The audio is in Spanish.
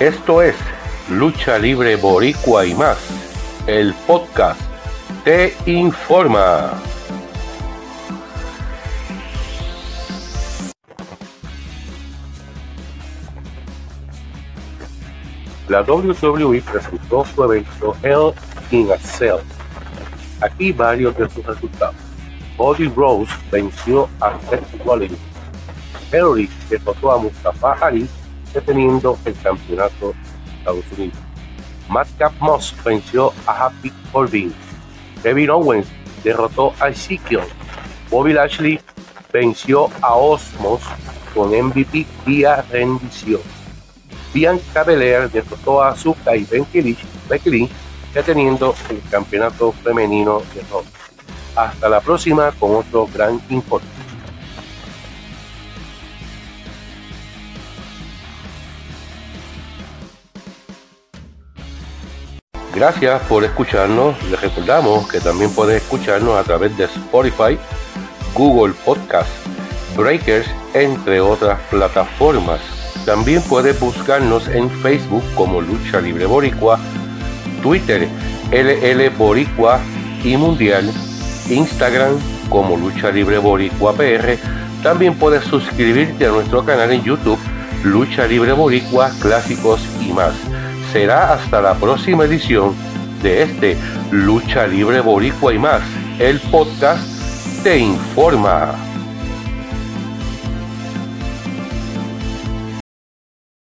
Esto es Lucha Libre Boricua y más. El podcast te informa. La WWE presentó su evento Hell in a Cell. Aquí varios de sus resultados. Body Rose venció a Seth Rollins. Henry derrotó a Mustafa Ali deteniendo el campeonato de Estados Unidos. Madcap Moss venció a Happy Corbin. Kevin Owens derrotó a Ezekiel. Bobby Lashley venció a Osmos con MVP vía rendición. Bianca Belair derrotó a Azuka y Becky Lynch, deteniendo el campeonato femenino de Raw. Hasta la próxima con otro gran informe. Gracias por escucharnos. Les recordamos que también puedes escucharnos a través de Spotify, Google Podcast, Breakers, entre otras plataformas. También puedes buscarnos en Facebook como Lucha Libre Boricua, Twitter LL Boricua y Mundial, Instagram como Lucha Libre Boricua PR. También puedes suscribirte a nuestro canal en YouTube Lucha Libre Boricua, Clásicos y más será hasta la próxima edición de este Lucha Libre Boricua y más. El podcast te informa.